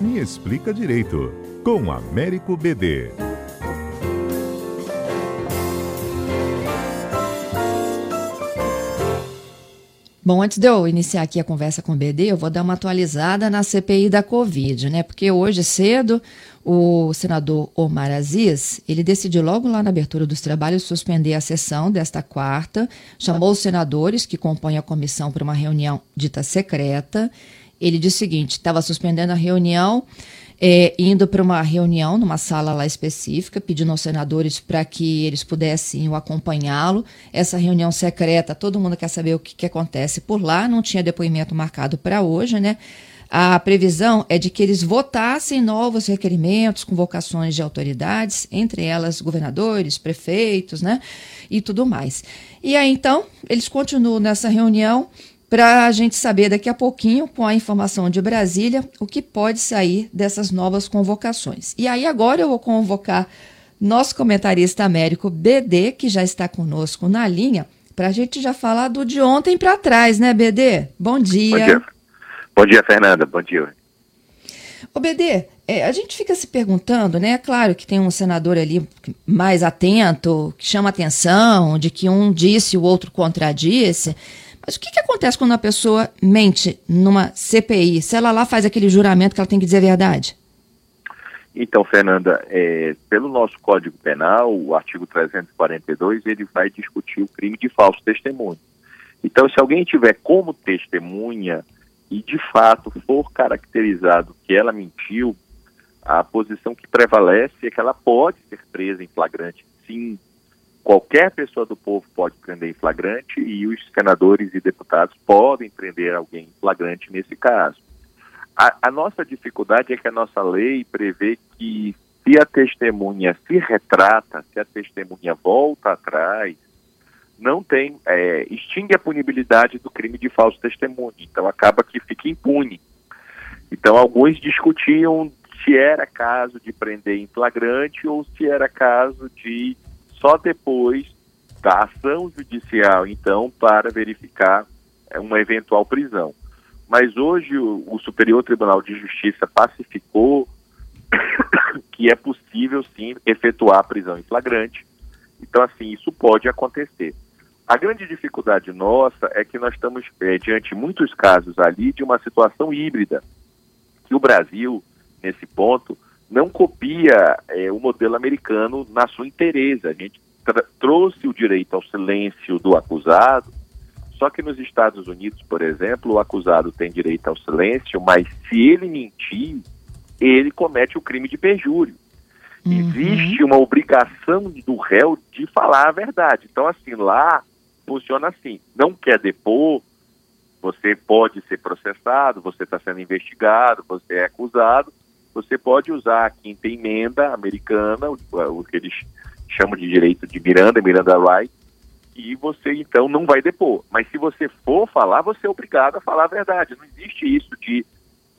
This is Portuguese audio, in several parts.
Me Explica Direito, com Américo BD. Bom, antes de eu iniciar aqui a conversa com o BD, eu vou dar uma atualizada na CPI da Covid, né? Porque hoje cedo o senador Omar Aziz, ele decidiu logo lá na abertura dos trabalhos suspender a sessão desta quarta, chamou os senadores que compõem a comissão para uma reunião dita secreta. Ele disse o seguinte: estava suspendendo a reunião é, indo para uma reunião numa sala lá específica, pedindo aos senadores para que eles pudessem acompanhá-lo. Essa reunião secreta, todo mundo quer saber o que, que acontece por lá, não tinha depoimento marcado para hoje, né? A previsão é de que eles votassem novos requerimentos, convocações de autoridades, entre elas governadores, prefeitos, né? E tudo mais. E aí, então, eles continuam nessa reunião para a gente saber daqui a pouquinho, com a informação de Brasília, o que pode sair dessas novas convocações. E aí agora eu vou convocar nosso comentarista Américo BD, que já está conosco na linha, para a gente já falar do de ontem para trás, né, BD? Bom dia. Bom dia, Bom dia Fernanda. Bom dia. Ô, BD, é, a gente fica se perguntando, né? É claro que tem um senador ali mais atento, que chama atenção, de que um disse e o outro contradisse. Mas o que, que acontece quando a pessoa mente numa CPI? Se ela lá faz aquele juramento que ela tem que dizer a verdade? Então, Fernanda, é, pelo nosso Código Penal, o artigo 342, ele vai discutir o crime de falso testemunho. Então, se alguém tiver como testemunha e de fato for caracterizado que ela mentiu, a posição que prevalece é que ela pode ser presa em flagrante, sim, qualquer pessoa do povo pode prender em flagrante e os senadores e deputados podem prender alguém em flagrante nesse caso. A, a, nossa dificuldade é que a nossa lei prevê que se a testemunha se retrata, se a testemunha volta atrás, não tem, é, extingue a punibilidade do crime de falso testemunho. Então acaba que fica impune. Então alguns discutiam se era caso de prender em flagrante ou se era caso de só depois da ação judicial, então, para verificar é, uma eventual prisão. Mas hoje o, o Superior Tribunal de Justiça pacificou que é possível sim efetuar a prisão em flagrante. Então, assim, isso pode acontecer. A grande dificuldade nossa é que nós estamos é, diante de muitos casos ali de uma situação híbrida, que o Brasil, nesse ponto, não copia é, o modelo americano na sua inteireza. A gente trouxe o direito ao silêncio do acusado, só que nos Estados Unidos, por exemplo, o acusado tem direito ao silêncio, mas se ele mentir, ele comete o crime de perjúrio. Uhum. Existe uma obrigação do réu de falar a verdade. Então, assim, lá funciona assim: não quer depor, você pode ser processado, você está sendo investigado, você é acusado, você pode usar a quinta emenda americana, o, que eles chamam de direito de Miranda, Miranda Right, e você então não vai depor. Mas se você for falar, você é obrigado a falar a verdade. Não existe isso de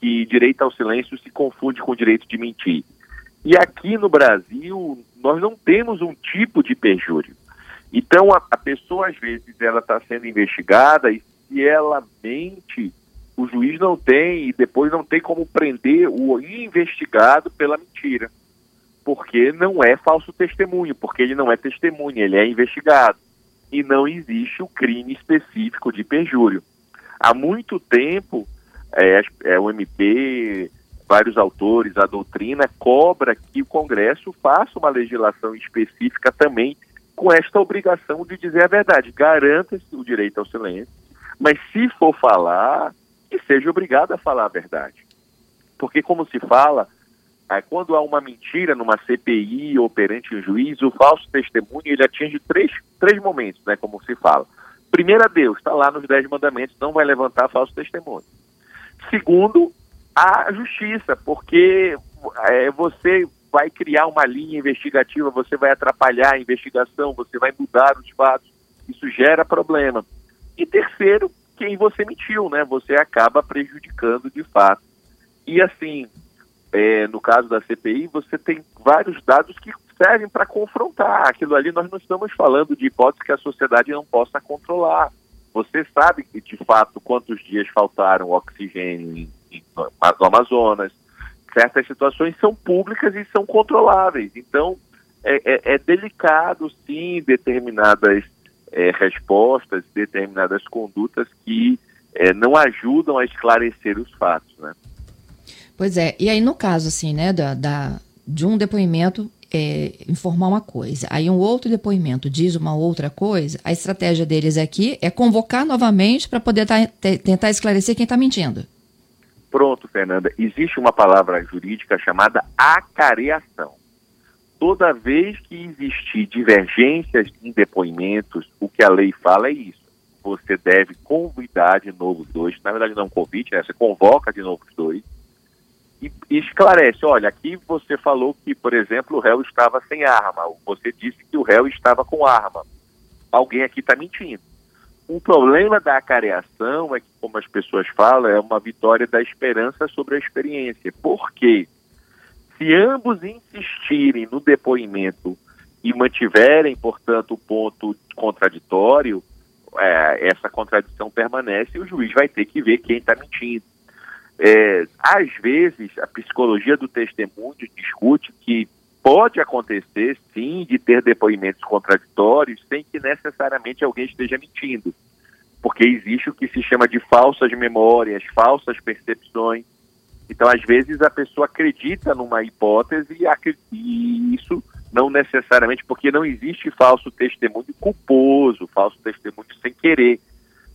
que direito ao silêncio se confunde com o direito de mentir. E aqui no Brasil, nós não temos um tipo de perjúrio. Então, a, a pessoa, às vezes, ela está sendo investigada e se ela mente, o juiz não tem e depois não tem como prender o investigado pela mentira. Porque não é falso testemunho, porque ele não é testemunha, ele é investigado. E não existe o crime específico de perjúrio. Há muito tempo, é, é, o MP, vários autores, a doutrina cobra que o Congresso faça uma legislação específica também com esta obrigação de dizer a verdade. Garanta o direito ao silêncio, mas se for falar, que seja obrigado a falar a verdade. Porque, como se fala, quando há uma mentira numa CPI ou perante um juiz, o falso testemunho ele atinge três, três momentos, né, como se fala. Primeiro, a Deus, está lá nos Dez Mandamentos, não vai levantar falso testemunho. Segundo, a justiça, porque é, você vai criar uma linha investigativa, você vai atrapalhar a investigação, você vai mudar os fatos, isso gera problema. E terceiro, quem você mentiu, né? Você acaba prejudicando de fato. E assim, é, no caso da CPI, você tem vários dados que servem para confrontar. Aquilo ali nós não estamos falando de hipótese que a sociedade não possa controlar. Você sabe que, de fato, quantos dias faltaram oxigênio em, em, no Amazonas, certas situações são públicas e são controláveis. Então, é, é, é delicado, sim, determinadas é, respostas, determinadas condutas que é, não ajudam a esclarecer os fatos, né? Pois é, e aí no caso, assim, né, da, da de um depoimento é, informar uma coisa, aí um outro depoimento diz uma outra coisa, a estratégia deles aqui é convocar novamente para poder tá, tentar esclarecer quem está mentindo. Pronto, Fernanda. Existe uma palavra jurídica chamada acareação. Toda vez que existir divergências em depoimentos, o que a lei fala é isso. Você deve convidar de novo os dois. Na verdade, não convite, né? Você convoca de novo os dois e, e esclarece: olha, aqui você falou que, por exemplo, o réu estava sem arma. Você disse que o réu estava com arma. Alguém aqui está mentindo. O problema da acareação é que, como as pessoas falam, é uma vitória da esperança sobre a experiência. Por quê? Se ambos insistirem no depoimento e mantiverem, portanto, o ponto contraditório, é, essa contradição permanece e o juiz vai ter que ver quem está mentindo. É, às vezes, a psicologia do testemunho discute que pode acontecer, sim, de ter depoimentos contraditórios sem que necessariamente alguém esteja mentindo. Porque existe o que se chama de falsas memórias, falsas percepções. Então, às vezes, a pessoa acredita numa hipótese e isso não necessariamente, porque não existe falso testemunho culposo, falso testemunho sem querer.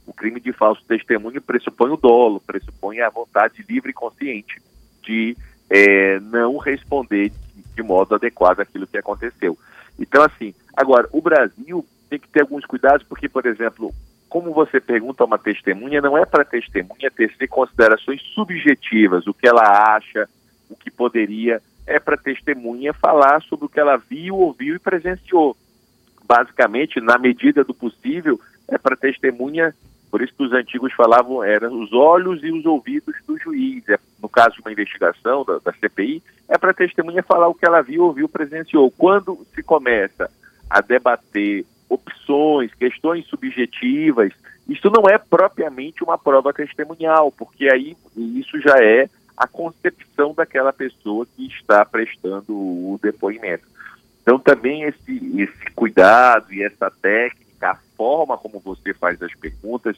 O crime de falso testemunho pressupõe o dolo, pressupõe a vontade livre e consciente de é, não responder de modo adequado aquilo que aconteceu. Então, assim, agora, o Brasil tem que ter alguns cuidados, porque, por exemplo, como você pergunta a uma testemunha, não é para a testemunha tecer considerações subjetivas, o que ela acha, o que poderia, é para a testemunha falar sobre o que ela viu, ouviu e presenciou. Basicamente, na medida do possível, é para a testemunha por isso que os antigos falavam, eram os olhos e os ouvidos do juiz. É, no caso de uma investigação da, da CPI, é para a testemunha falar o que ela viu, ouviu, presenciou. Quando se começa a debater opções, questões subjetivas, isso não é propriamente uma prova testemunhal, porque aí isso já é a concepção daquela pessoa que está prestando o depoimento. Então também esse, esse cuidado e essa técnica a forma como você faz as perguntas,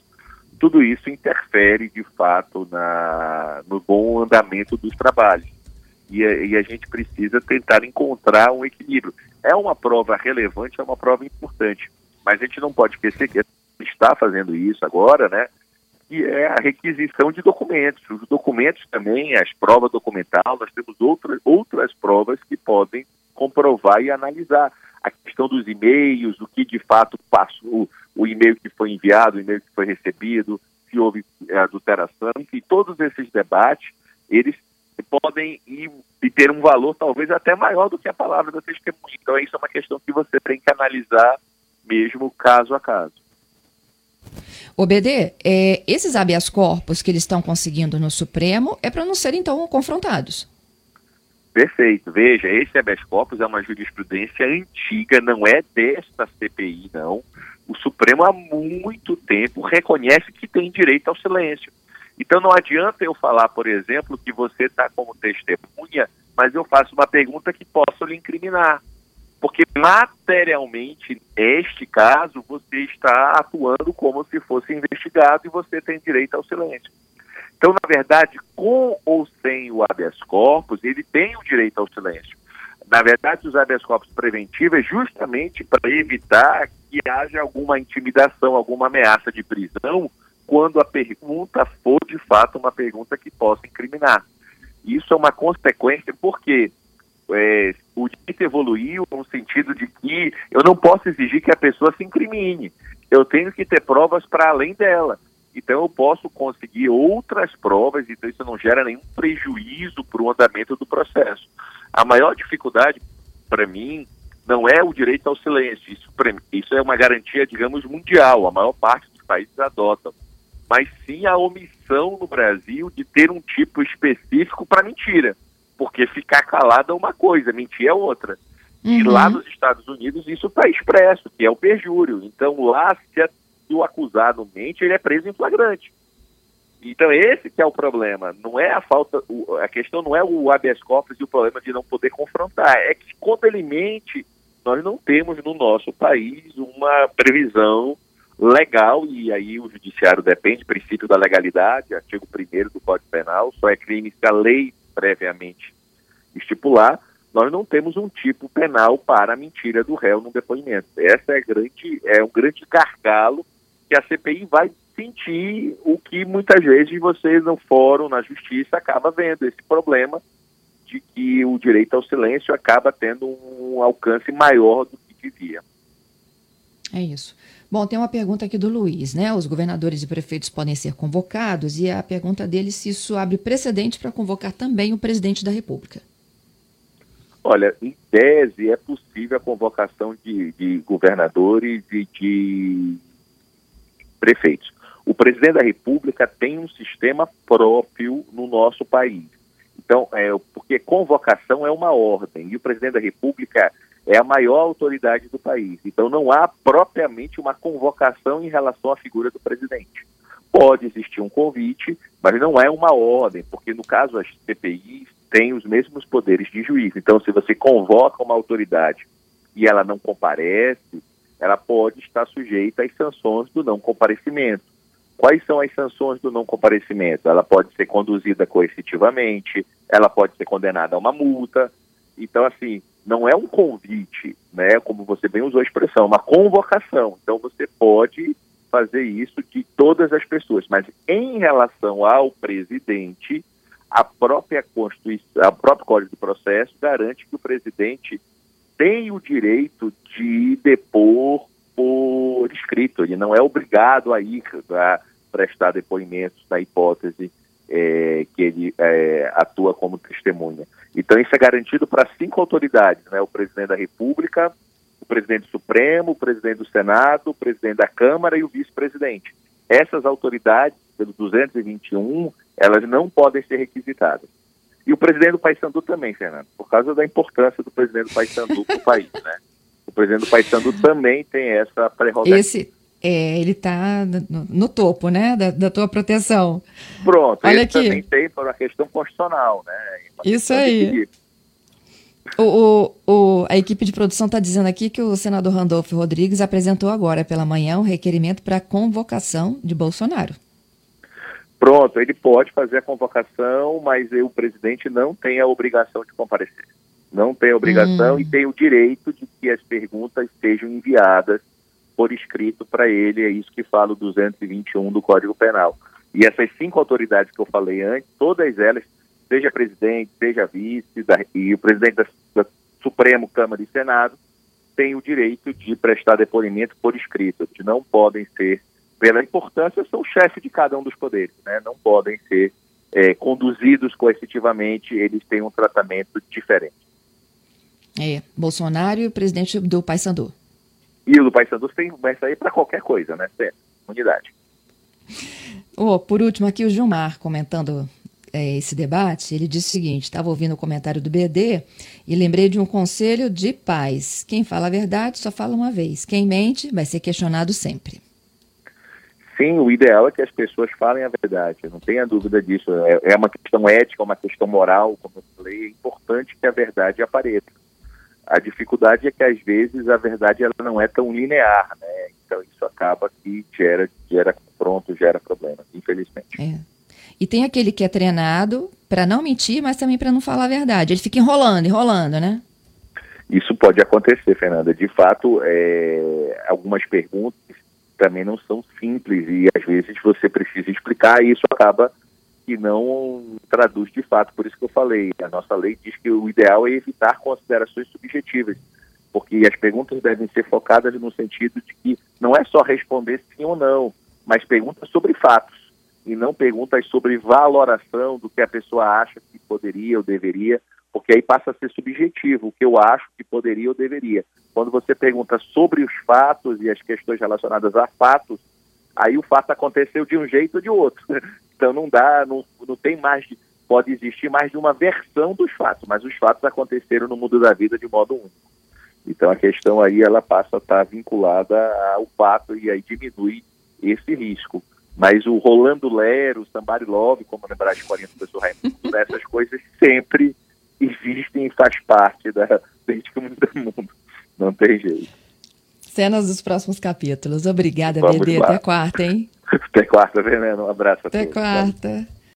tudo isso interfere de fato na, no bom andamento dos trabalhos. E, e, a gente precisa tentar encontrar um equilíbrio. É uma prova relevante, é uma prova importante, mas a gente não pode esquecer que está fazendo isso agora, né? Que é a requisição de documentos. Os documentos também, as provas documental, nós temos outras, outras provas que podem comprovar e analisar a questão dos e-mails, o que de fato passou, o e-mail que foi enviado, o e-mail que foi recebido, se houve é, adulteração, enfim, todos esses debates, eles podem ir, e ter um valor talvez até maior do que a palavra da testemunha. Então, isso é uma questão que você tem que analisar mesmo caso a caso. O BD, é, esses habeas corpus que eles estão conseguindo no Supremo é para não serem, então, confrontados. Perfeito. Veja, esse habeas corpus é uma jurisprudência antiga, não é desta CPI, não. O Supremo há muito tempo reconhece que tem direito ao silêncio. Então não adianta eu falar, por exemplo, que você está como testemunha, mas eu faço uma pergunta que posso lhe incriminar. Porque materialmente, neste caso, você está atuando como se fosse investigado e você tem direito ao silêncio. Então, na verdade, com ou sem o habeas corpus, ele tem o direito ao silêncio. Na verdade, os habeas corpus preventivos é justamente para evitar que haja alguma intimidação, alguma ameaça de prisão, quando a pergunta for de fato uma pergunta que possa incriminar. Isso é uma consequência porque é, o direito evoluiu no sentido de que eu não posso exigir que a pessoa se incrimine. Eu tenho que ter provas para além dela. Então eu posso conseguir outras provas, então isso não gera nenhum prejuízo para o andamento do processo. A maior dificuldade para mim não é o direito ao silêncio, isso, isso é uma garantia, digamos, mundial, a maior parte dos países adotam, mas sim a omissão no Brasil de ter um tipo específico para mentira, porque ficar calado é uma coisa, mentir é outra. Uhum. E lá nos Estados Unidos isso está expresso, que é o perjúrio. Então lá, se o acusado mente, ele é preso em flagrante. Então esse que é o problema, não é a falta, a questão não é o habeas corpus e o problema de não poder confrontar, é que quando ele mente, nós não temos no nosso país uma previsão legal, e aí o judiciário depende, princípio da legalidade, artigo 1 do Código Penal, só é crime se a lei previamente estipular, nós não temos um tipo penal para a mentira do réu no depoimento. Essa é, grande, é um grande gargalo que a CPI vai sentir o que muitas vezes vocês no fórum, na justiça, acaba vendo, esse problema de que o direito ao silêncio acaba tendo um alcance maior do que devia. É isso. Bom, tem uma pergunta aqui do Luiz, né? Os governadores e prefeitos podem ser convocados e a pergunta dele se isso abre precedente para convocar também o presidente da República. Olha, em tese é possível a convocação de, de governadores e de prefeitos. O presidente da República tem um sistema próprio no nosso país. Então, é, porque convocação é uma ordem e o presidente da República é a maior autoridade do país. Então, não há propriamente uma convocação em relação à figura do presidente. Pode existir um convite, mas não é uma ordem, porque no caso as CPIs têm os mesmos poderes de juízo. Então, se você convoca uma autoridade e ela não comparece, ela pode estar sujeita às sanções do não comparecimento. Quais são as sanções do não comparecimento? Ela pode ser conduzida coercitivamente, ela pode ser condenada a uma multa. Então, assim, não é um convite, né? Como você bem usou a expressão, é uma convocação. Então, você pode fazer isso de todas as pessoas. Mas em relação ao presidente, a própria Constituição, o próprio Código de Processo garante que o presidente tem o direito de depor por escrito, ele não é obrigado a ir a prestar depoimentos na hipótese é, que ele é, atua como testemunha. Então isso é garantido para cinco autoridades, né? o presidente da República, o presidente Supremo, o presidente do Senado, o presidente da Câmara e o vice-presidente. Essas autoridades, pelo 221, elas não podem ser requisitadas. E o presidente do Paysandu também, Fernando, por causa da importância do presidente do Paysandu para o país, né? O presidente do Paysandu também tem essa prerrogativa. Esse, é, ele está no, no, topo, né, da, da, tua proteção. Pronto, Olha aqui. também tem para a questão constitucional, né? Isso aí. O, o, o, a equipe de produção está dizendo aqui que o senador Randolfo Rodrigues apresentou agora pela manhã um requerimento para convocação de Bolsonaro. Pronto, ele pode fazer a convocação, mas o presidente não tem a obrigação de comparecer. Não tem a obrigação hum. e tem o direito de que as perguntas sejam enviadas por escrito para ele. É isso que fala o 221 do Código Penal. E essas cinco autoridades que eu falei antes, todas elas, seja presidente, seja vice, da, e o presidente da, da Supremo, Câmara e Senado, têm o direito de prestar depoimento por escrito, que não podem ser pela importância, são chefe de cada um dos poderes, né? não podem ser é, conduzidos coercitivamente, eles têm um tratamento diferente. É, Bolsonaro e o presidente do Paysandu. E o do Paysandu tem, vai sair para qualquer coisa, né? Unidade. Oh, por último, aqui o Gilmar comentando é, esse debate, ele disse o seguinte: estava ouvindo o comentário do BD e lembrei de um conselho de paz. Quem fala a verdade só fala uma vez. Quem mente vai ser questionado sempre. Sim, o ideal é que as pessoas falem a verdade, não tenha dúvida disso. É, é uma questão ética, uma questão moral, como eu falei, é importante que a verdade apareça. A dificuldade é que às vezes a verdade ela não é tão linear, né? Então isso acaba que gera, gera confronto, gera problemas, infelizmente. É. E tem aquele que é treinado para não mentir, mas também para não falar a verdade. Ele fica enrolando, enrolando, né? Isso pode acontecer, Fernanda. De fato, é, algumas perguntas também não são simples e às vezes você precisa explicar e isso acaba que não traduz de fato. Por isso que eu falei, a nossa lei diz que o ideal é evitar considerações subjetivas, porque as perguntas devem ser focadas no sentido de que não é só responder sim ou não, mas perguntas sobre fatos e não perguntas sobre valoração do que a pessoa acha que poderia ou deveria porque aí passa a ser subjetivo, o que eu acho que poderia ou deveria. Quando você pergunta sobre os fatos e as questões relacionadas a fatos, aí o fato aconteceu de um jeito ou de outro. Então não dá, não, não tem mais, de, pode existir mais de uma versão dos fatos, mas os fatos aconteceram no mundo da vida de modo único. Então a questão aí ela passa a estar vinculada ao fato e aí diminui esse risco. Mas o Rolando Lero, o Somebody Love, como lembrar escolinha do professor Raimundo, essas coisas sempre existem e faz parte da, desde que o mundo é mundo. Não tem jeito. Cenas dos próximos capítulos. Obrigada, Vamos BD. Lá. Até quarta, hein? Até quarta, Veneno. Um abraço a Até todos. quarta.